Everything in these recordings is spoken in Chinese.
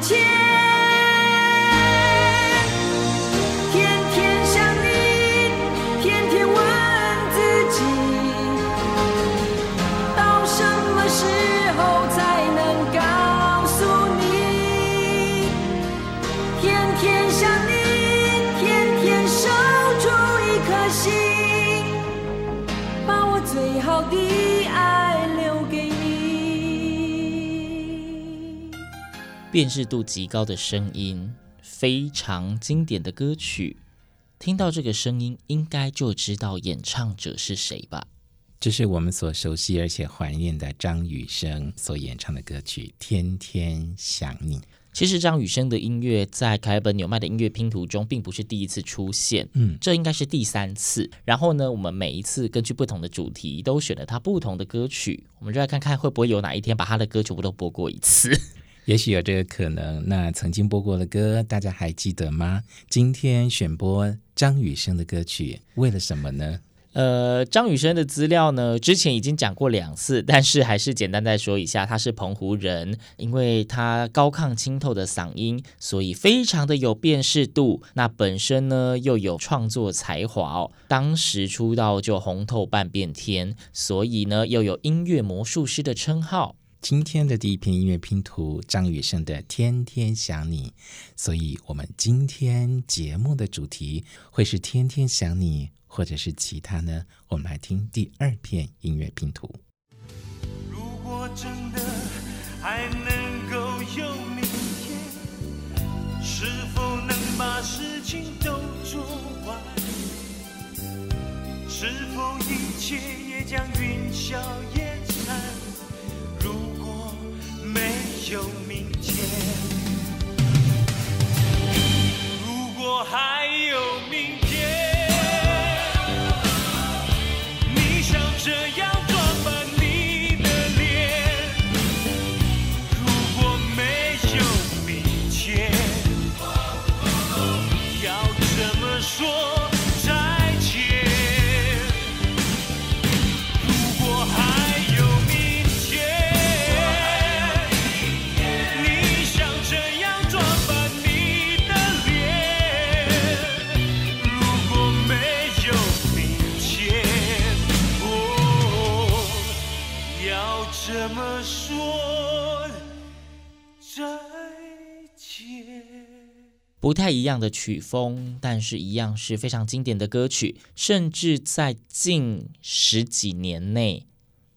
前。辨识度极高的声音，非常经典的歌曲。听到这个声音，应该就知道演唱者是谁吧？这是我们所熟悉而且怀念的张雨生所演唱的歌曲《天天想你》。其实张雨生的音乐在凯尔本纽曼的音乐拼图中，并不是第一次出现，嗯，这应该是第三次。然后呢，我们每一次根据不同的主题，都选了他不同的歌曲。我们就来看看会不会有哪一天把他的歌全部都播过一次。也许有这个可能。那曾经播过的歌，大家还记得吗？今天选播张雨生的歌曲，为了什么呢？呃，张雨生的资料呢，之前已经讲过两次，但是还是简单再说一下，他是澎湖人，因为他高亢清透的嗓音，所以非常的有辨识度。那本身呢，又有创作才华，当时出道就红透半边天，所以呢，又有音乐魔术师的称号。今天的第一篇音乐拼图，张雨生的《天天想你》，所以我们今天节目的主题会是《天天想你》，或者是其他呢？我们来听第二篇音乐拼图。如果真的还能够有明天，是否能把事情都做完？是否一切也将云消就明天不太一样的曲风，但是一样是非常经典的歌曲，甚至在近十几年内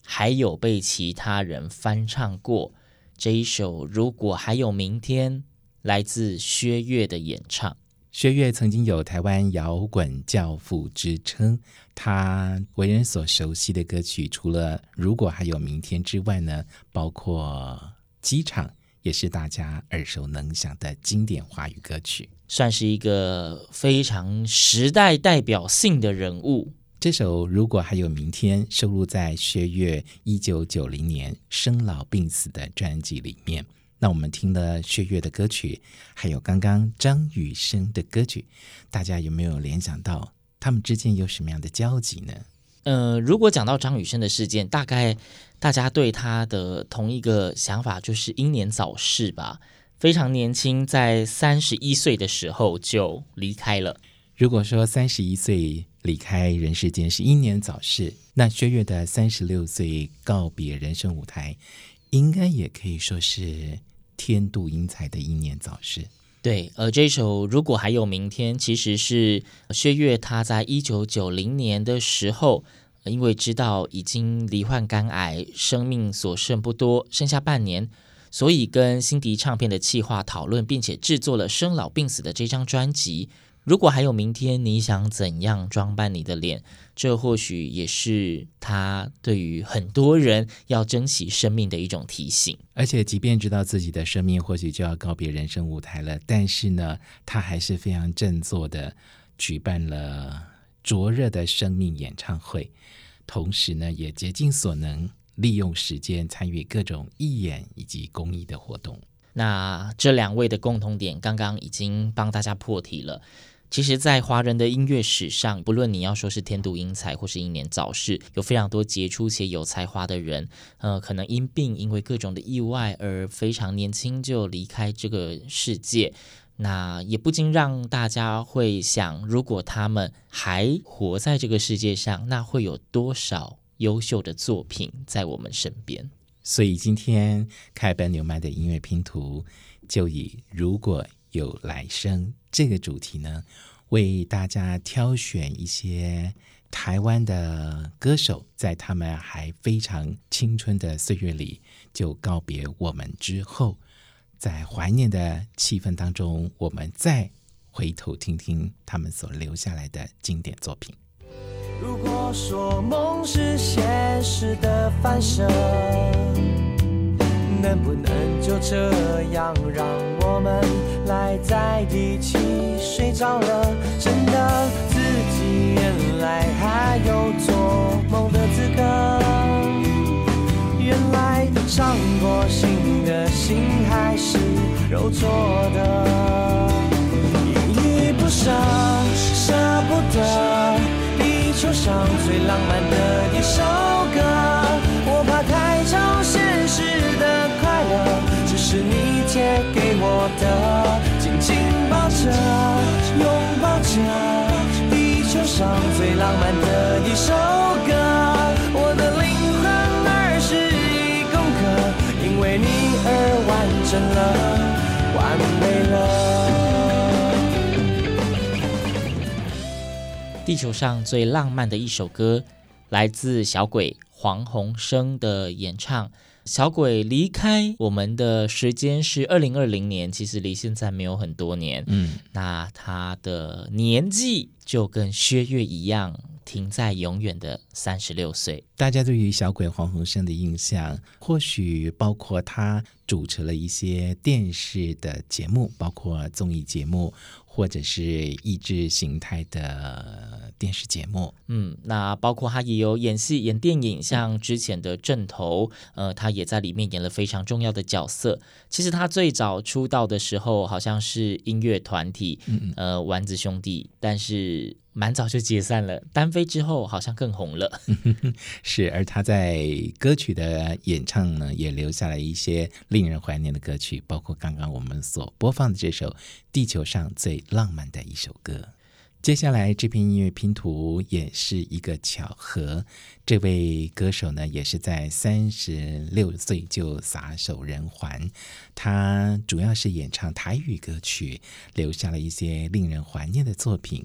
还有被其他人翻唱过。这一首《如果还有明天》来自薛岳的演唱。薛岳曾经有台湾摇滚教父之称，他为人所熟悉的歌曲，除了《如果还有明天》之外呢，包括《机场》。也是大家耳熟能详的经典华语歌曲，算是一个非常时代代表性的人物。这首如果还有明天，收录在薛岳一九九零年生老病死的专辑里面。那我们听了薛岳的歌曲，还有刚刚张雨生的歌曲，大家有没有联想到他们之间有什么样的交集呢？呃，如果讲到张雨生的事件，大概大家对他的同一个想法就是英年早逝吧，非常年轻，在三十一岁的时候就离开了。如果说三十一岁离开人世间是英年早逝，那薛岳的三十六岁告别人生舞台，应该也可以说是天妒英才的英年早逝。对，而这首如果还有明天，其实是薛岳他在一九九零年的时候，因为知道已经罹患肝癌，生命所剩不多，剩下半年，所以跟辛迪唱片的企划讨论，并且制作了《生老病死》的这张专辑。如果还有明天，你想怎样装扮你的脸？这或许也是他对于很多人要珍惜生命的一种提醒。而且，即便知道自己的生命或许就要告别人生舞台了，但是呢，他还是非常振作的举办了灼热的生命演唱会，同时呢，也竭尽所能利用时间参与各种义演以及公益的活动。那这两位的共同点，刚刚已经帮大家破题了。其实，在华人的音乐史上，不论你要说是天妒英才，或是英年早逝，有非常多杰出且有才华的人，呃，可能因病，因为各种的意外而非常年轻就离开这个世界。那也不禁让大家会想，如果他们还活在这个世界上，那会有多少优秀的作品在我们身边？所以今天开本纽曼的音乐拼图，就以如果有来生这个主题呢，为大家挑选一些台湾的歌手，在他们还非常青春的岁月里就告别我们之后，在怀念的气氛当中，我们再回头听听他们所留下来的经典作品。如果说梦是现实的反射。能不能就这样让我们赖在一起睡着了？肉做的，依依不舍，舍不得，地球上最浪漫的一首歌。我怕太超现实的快乐。只是你借给我的，紧紧抱着，拥抱着，地球上最浪漫的一首歌。我的灵魂二十一公克，因为你而完整了，完美了。地球上最浪漫的一首歌，来自小鬼黄鸿升的演唱。小鬼离开我们的时间是二零二零年，其实离现在没有很多年。嗯，那他的年纪就跟薛岳一样，停在永远的三十六岁。大家对于小鬼黄鸿升的印象，或许包括他主持了一些电视的节目，包括综艺节目。或者是意志形态的电视节目，嗯，那包括他也有演戏、演电影，像之前的《阵头》，呃，他也在里面演了非常重要的角色。其实他最早出道的时候，好像是音乐团体，嗯，呃，丸子兄弟，但是。蛮早就解散了，单飞之后好像更红了。是，而他在歌曲的演唱呢，也留下了一些令人怀念的歌曲，包括刚刚我们所播放的这首《地球上最浪漫的一首歌》。接下来这篇音乐拼图也是一个巧合，这位歌手呢，也是在三十六岁就撒手人寰。他主要是演唱台语歌曲，留下了一些令人怀念的作品。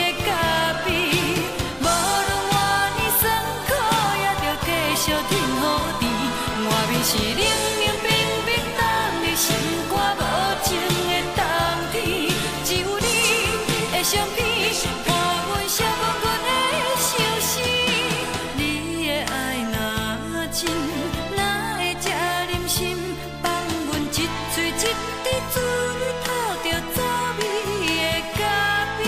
是冷冷冰冰冻的心肝无情的冬天，只有你的相片，看阮寂寞孤的相思。你的爱若真，哪会这忍心放阮一嘴一滴水透着滋味的咖啡？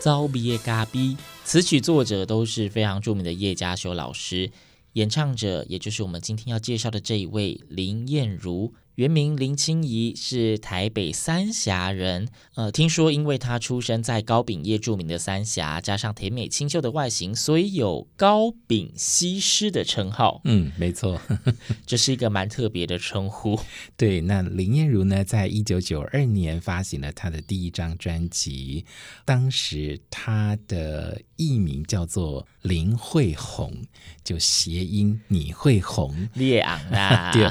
滋味的咖啡。词曲作者都是非常著名的叶嘉修老师，演唱者也就是我们今天要介绍的这一位林燕如。原名林清怡，是台北三峡人。呃，听说因为她出生在高饼业著名的三峡，加上甜美清秀的外形，所以有“高饼西施”的称号。嗯，没错，这是一个蛮特别的称呼。对，那林燕如呢，在一九九二年发行了她的第一张专辑，当时她的艺名叫做林慧红，就谐音“你会红”。烈昂啊，对，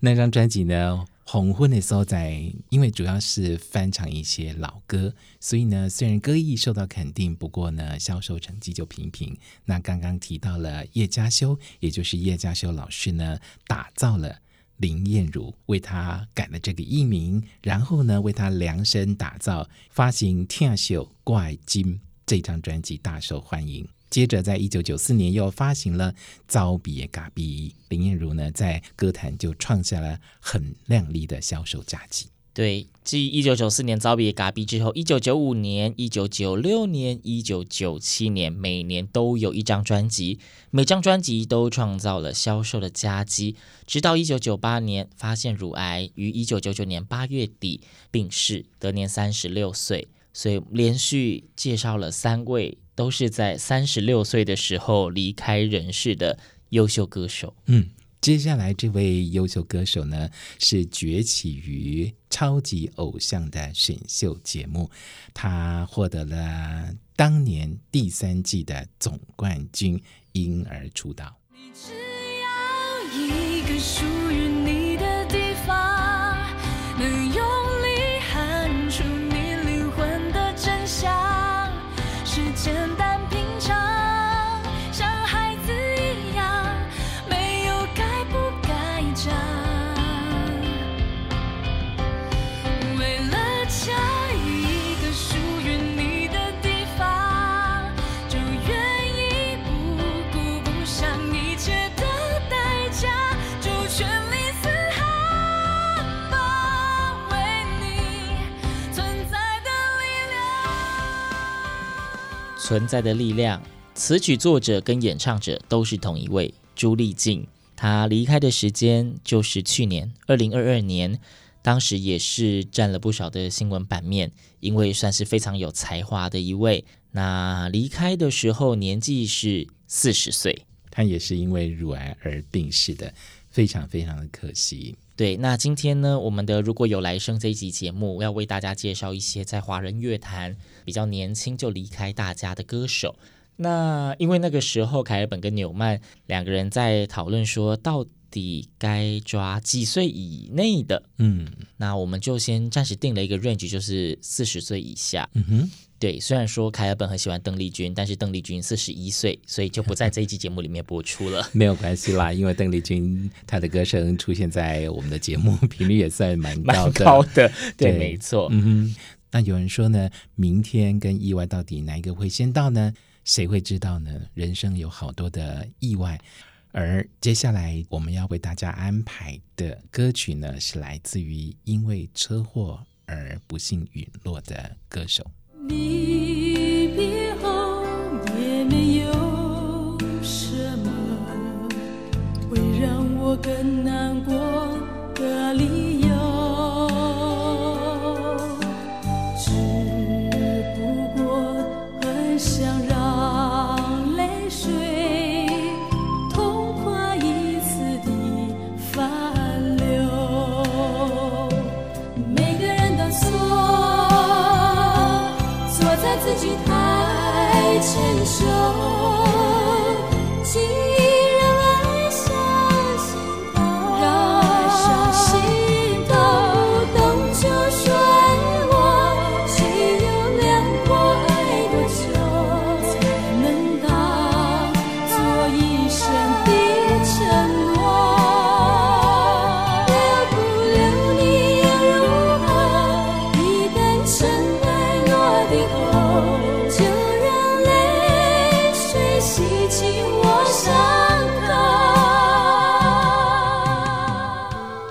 那张专辑呢，红昏的时候在，因为主要是翻唱一些老歌，所以呢，虽然歌艺受到肯定，不过呢，销售成绩就平平。那刚刚提到了叶佳修，也就是叶佳修老师呢，打造了林燕如，为他改了这个艺名，然后呢，为他量身打造，发行《天秀怪金》这张专辑，大受欢迎。接着，在一九九四年又发行了《走比的咖比》，林燕如呢在歌坛就创下了很亮丽的销售佳绩。对，继一九九四年《走比的咖比》之后，一九九五年、一九九六年、一九九七年，每年都有一张专辑，每张专辑都创造了销售的佳绩。直到一九九八年，发现乳癌，于一九九九年八月底病逝，得年三十六岁。所以连续介绍了三位。都是在三十六岁的时候离开人世的优秀歌手。嗯，接下来这位优秀歌手呢，是崛起于超级偶像的选秀节目，他获得了当年第三季的总冠军，因而出道。你只要一个属于你存在的力量，词曲作者跟演唱者都是同一位朱丽静。她离开的时间就是去年二零二二年，当时也是占了不少的新闻版面，因为算是非常有才华的一位。那离开的时候年纪是四十岁，她也是因为乳癌而病逝的，非常非常的可惜。对，那今天呢，我们的如果有来生这一集节目，要为大家介绍一些在华人乐坛比较年轻就离开大家的歌手。那因为那个时候，凯尔本跟纽曼两个人在讨论说，到底该抓几岁以内的？嗯，那我们就先暂时定了一个 range，就是四十岁以下。嗯哼。对，虽然说凯尔本很喜欢邓丽君，但是邓丽君四十一岁，所以就不在这一期节目里面播出了。没有关系啦，因为邓丽君她的歌声出现在我们的节目频率也算蛮高的。蛮高的，对，对没错。嗯哼，那有人说呢，明天跟意外到底哪一个会先到呢？谁会知道呢？人生有好多的意外，而接下来我们要为大家安排的歌曲呢，是来自于因为车祸而不幸陨落的歌手。你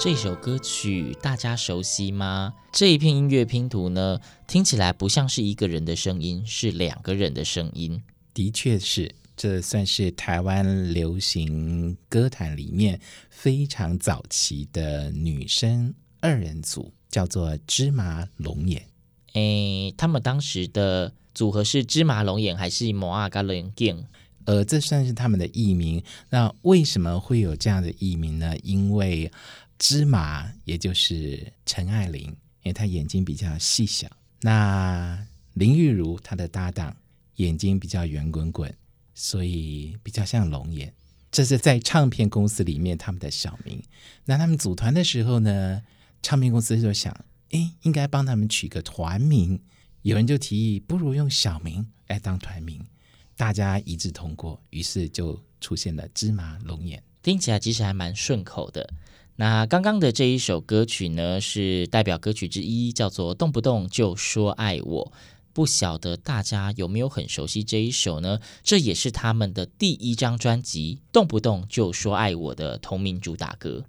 这首歌曲大家熟悉吗？这一片音乐拼图呢，听起来不像是一个人的声音，是两个人的声音。的确是，这算是台湾流行歌坛里面非常早期的女生二人组，叫做芝麻龙眼。诶，他们当时的组合是芝麻龙眼还是摩阿嘎龙眼？呃，这算是他们的艺名。那为什么会有这样的艺名呢？因为芝麻，也就是陈爱玲，因为她眼睛比较细小。那林玉如她的搭档，眼睛比较圆滚滚，所以比较像龙眼。这是在唱片公司里面他们的小名。那他们组团的时候呢，唱片公司就想，诶，应该帮他们取个团名。有人就提议，不如用小名来当团名。大家一致通过，于是就出现了芝麻龙眼，听起来其实还蛮顺口的。那刚刚的这一首歌曲呢，是代表歌曲之一，叫做《动不动就说爱我》。不晓得大家有没有很熟悉这一首呢？这也是他们的第一张专辑《动不动就说爱我》的同名主打歌。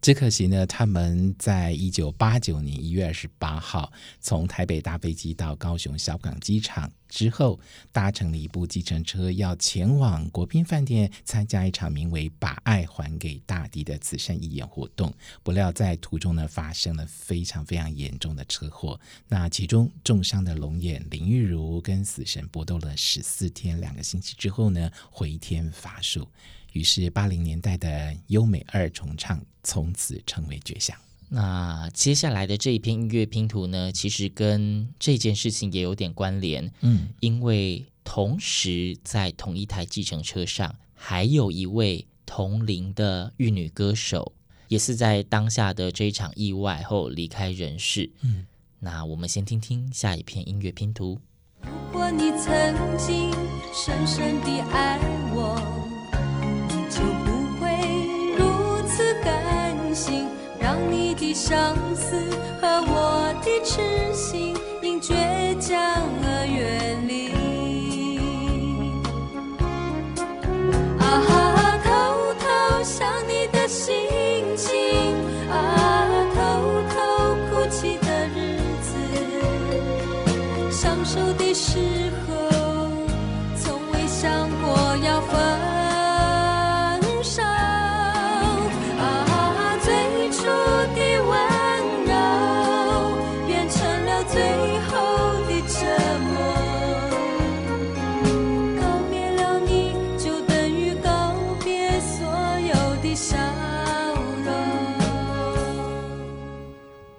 只可惜呢，他们在一九八九年一月二十八号从台北搭飞机到高雄小港机场之后，搭乘了一部计程车，要前往国宾饭店参加一场名为“把爱还给大地”的慈善义演活动。不料在途中呢，发生了非常非常严重的车祸。那其中重伤的龙眼林玉如跟死神搏斗了十四天两个星期之后呢，回天乏术。于是，八零年代的优美二重唱从此成为绝响。那接下来的这一篇音乐拼图呢，其实跟这件事情也有点关联。嗯，因为同时在同一台计程车上，还有一位同龄的玉女歌手，也是在当下的这一场意外后离开人世。嗯，那我们先听听下一篇音乐拼图。如果你曾经深深的爱你的相思和我的痴心因倔强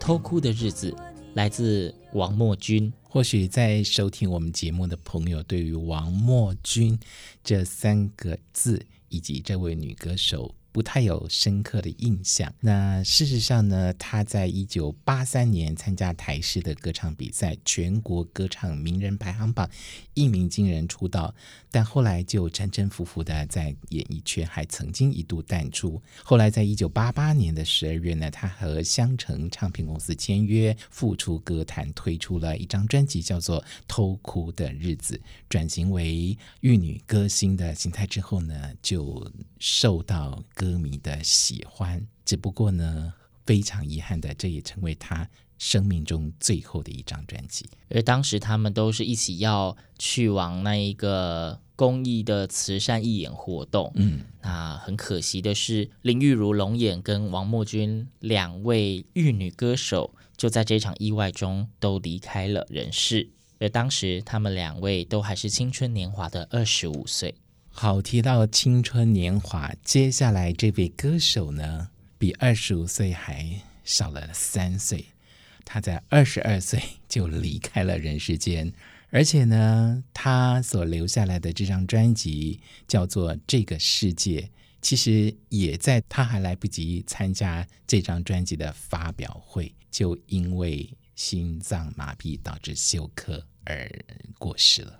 偷哭的日子来自王墨君。或许在收听我们节目的朋友，对于王墨君这三个字以及这位女歌手，不太有深刻的印象。那事实上呢，他在一九八三年参加台视的歌唱比赛，全国歌唱名人排行榜一鸣惊人出道，但后来就沉沉浮浮的在演艺圈，还曾经一度淡出。后来在一九八八年的十二月呢，他和香城唱片公司签约，复出歌坛，推出了一张专辑，叫做《偷哭的日子》，转型为玉女歌星的形态之后呢，就受到歌。歌迷的喜欢，只不过呢，非常遗憾的，这也成为他生命中最后的一张专辑。而当时他们都是一起要去往那一个公益的慈善义演活动。嗯，那很可惜的是，林玉如龙眼跟王墨君两位玉女歌手就在这场意外中都离开了人世。而当时他们两位都还是青春年华的二十五岁。好，提到青春年华，接下来这位歌手呢，比二十五岁还少了三岁。他在二十二岁就离开了人世间，而且呢，他所留下来的这张专辑叫做《这个世界》，其实也在他还来不及参加这张专辑的发表会，就因为心脏麻痹导致休克而过世了。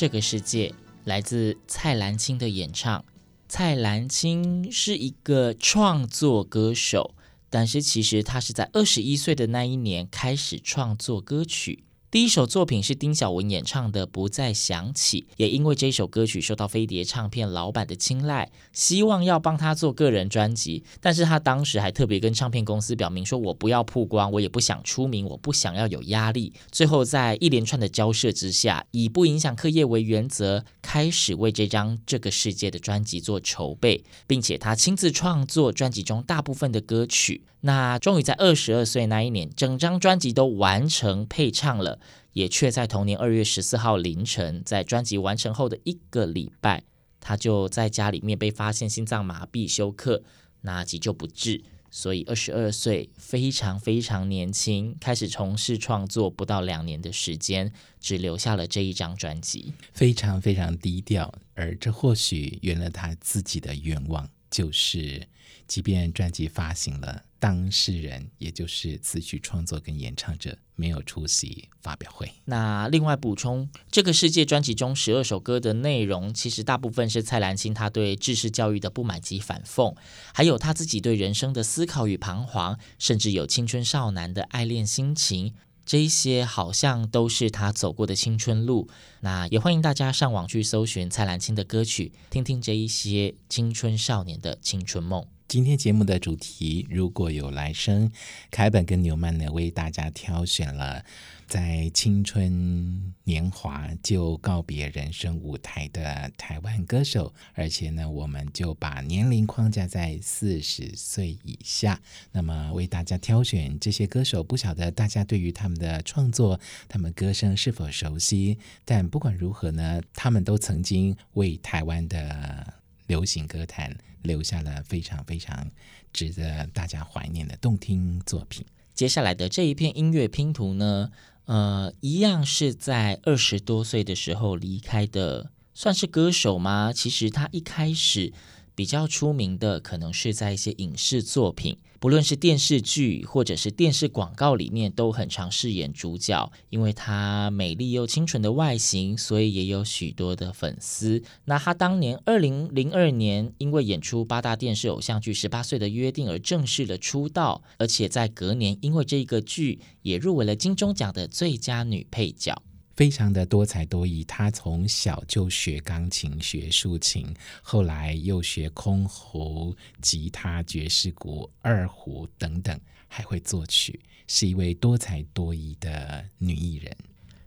这个世界来自蔡澜清的演唱。蔡澜清是一个创作歌手，但是其实他是在二十一岁的那一年开始创作歌曲。第一首作品是丁晓文演唱的《不再想起》，也因为这首歌曲受到飞碟唱片老板的青睐，希望要帮他做个人专辑。但是他当时还特别跟唱片公司表明说：“我不要曝光，我也不想出名，我不想要有压力。”最后在一连串的交涉之下，以不影响课业为原则，开始为这张《这个世界》的专辑做筹备，并且他亲自创作专辑中大部分的歌曲。那终于在二十二岁那一年，整张专辑都完成配唱了，也却在同年二月十四号凌晨，在专辑完成后的一个礼拜，他就在家里面被发现心脏麻痹休克，那急救不治，所以二十二岁非常非常年轻，开始从事创作不到两年的时间，只留下了这一张专辑，非常非常低调，而这或许圆了他自己的愿望，就是即便专辑发行了。当事人，也就是词曲创作跟演唱者，没有出席发表会。那另外补充，这个世界专辑中十二首歌的内容，其实大部分是蔡澜清他对制式教育的不满及反讽，还有他自己对人生的思考与彷徨，甚至有青春少男的爱恋心情，这一些好像都是他走过的青春路。那也欢迎大家上网去搜寻蔡澜清的歌曲，听听这一些青春少年的青春梦。今天节目的主题，如果有来生，凯本跟纽曼呢为大家挑选了在青春年华就告别人生舞台的台湾歌手，而且呢，我们就把年龄框架在四十岁以下。那么为大家挑选这些歌手，不晓得大家对于他们的创作、他们歌声是否熟悉？但不管如何呢，他们都曾经为台湾的流行歌坛留下了非常非常值得大家怀念的动听作品。接下来的这一片音乐拼图呢，呃，一样是在二十多岁的时候离开的，算是歌手吗？其实他一开始比较出名的，可能是在一些影视作品。不论是电视剧或者是电视广告里面，都很常饰演主角。因为她美丽又清纯的外形，所以也有许多的粉丝。那她当年二零零二年，因为演出八大电视偶像剧《十八岁的约定》而正式的出道，而且在隔年，因为这个剧也入围了金钟奖的最佳女配角。非常的多才多艺，他从小就学钢琴、学竖琴，后来又学箜篌、吉他、爵士鼓、二胡等等，还会作曲，是一位多才多艺的女艺人。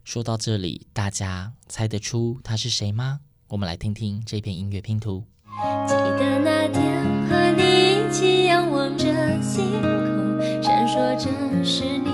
说到这里，大家猜得出她是谁吗？我们来听听这篇音乐拼图。记得那天和你一起仰望着星空，闪烁着是你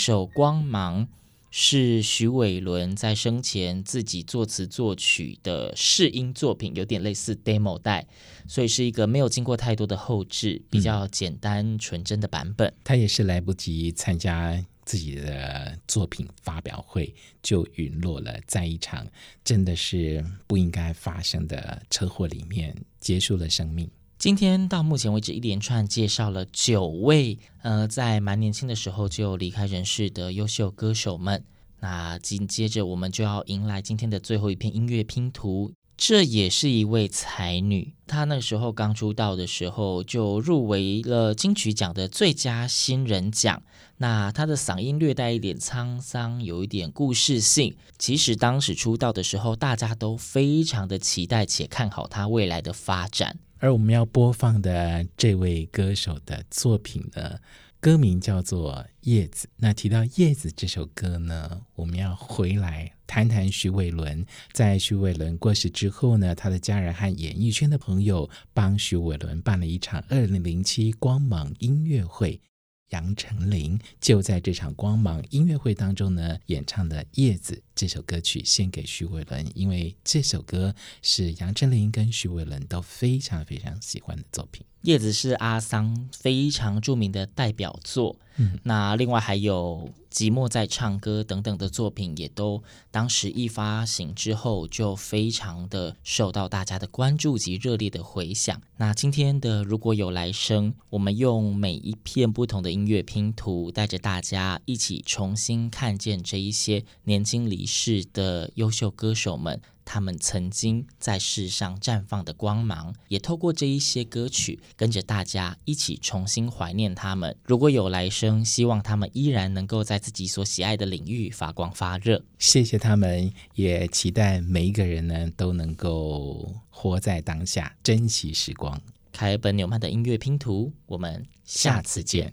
首《光芒》是许伟伦在生前自己作词作曲的试音作品，有点类似 demo 带，所以是一个没有经过太多的后置，比较简单纯真的版本。他也是来不及参加自己的作品发表会，就陨落了，在一场真的是不应该发生的车祸里面结束了生命。今天到目前为止，一连串介绍了九位呃，在蛮年轻的时候就离开人世的优秀歌手们。那紧接着，我们就要迎来今天的最后一片音乐拼图。这也是一位才女，她那时候刚出道的时候就入围了金曲奖的最佳新人奖。那她的嗓音略带一点沧桑，有一点故事性。其实当时出道的时候，大家都非常的期待且看好她未来的发展。而我们要播放的这位歌手的作品呢，歌名叫做《叶子》。那提到《叶子》这首歌呢，我们要回来谈谈徐伟伦。在徐伟伦过世之后呢，他的家人和演艺圈的朋友帮徐伟伦办了一场二零零七光芒音乐会。杨丞琳就在这场光芒音乐会当中呢，演唱的《叶子》这首歌曲献给徐伟伦，因为这首歌是杨丞琳跟徐伟伦都非常非常喜欢的作品。叶子是阿桑非常著名的代表作，那另外还有寂寞在唱歌等等的作品，也都当时一发行之后就非常的受到大家的关注及热烈的回响。那今天的如果有来生，我们用每一片不同的音乐拼图，带着大家一起重新看见这一些年轻离世的优秀歌手们。他们曾经在世上绽放的光芒，也透过这一些歌曲，跟着大家一起重新怀念他们。如果有来生，希望他们依然能够在自己所喜爱的领域发光发热。谢谢他们，也期待每一个人呢都能够活在当下，珍惜时光。凯尔本纽曼的音乐拼图，我们下次见。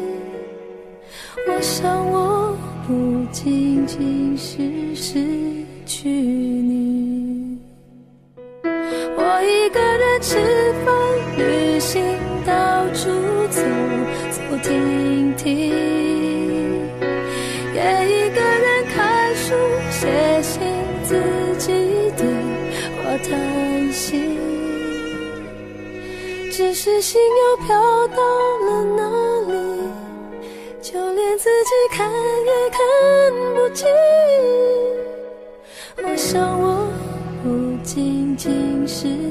我想，我不仅仅是失去你。我一个人吃饭、旅行、到处走走停停，也一个人看书、写信，自己对话谈心。只是心又飘到是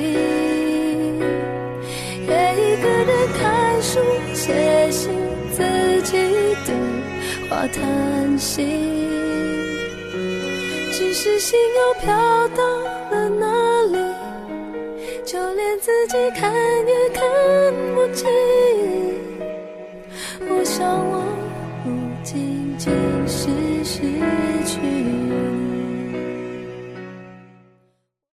写信自己对话，叹息，只是心又飘到了哪里，就连自己看也看不清。